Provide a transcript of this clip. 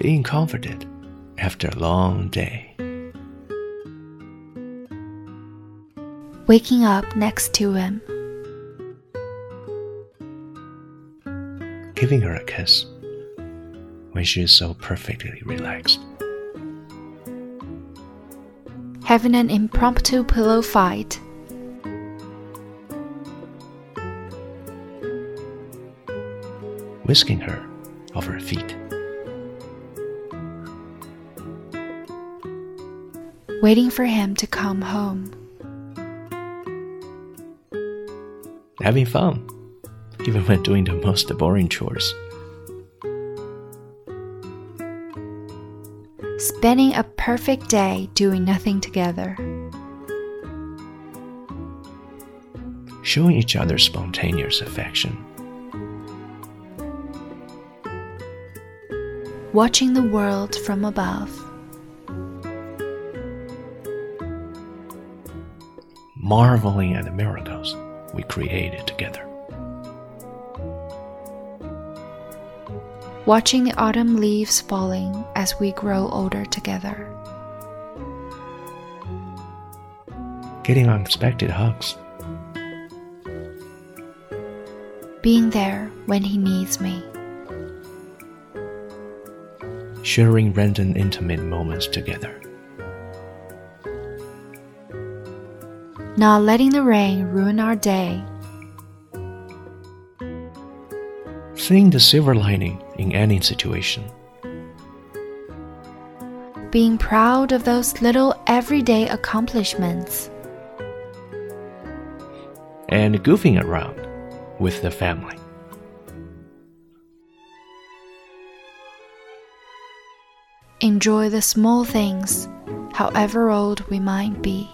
being comforted after a long day. Waking up next to him. Giving her a kiss when she is so perfectly relaxed. Having an impromptu pillow fight. Whisking her off her feet. Waiting for him to come home. Having fun, even when doing the most boring chores. Spending a perfect day doing nothing together. Showing each other spontaneous affection. Watching the world from above. Marveling at the miracles we created together. Watching the autumn leaves falling as we grow older together. Getting unexpected hugs. Being there when he needs me. Sharing random intimate moments together. Not letting the rain ruin our day. Seeing the silver lining in any situation. Being proud of those little everyday accomplishments. And goofing around with the family. Enjoy the small things, however old we might be.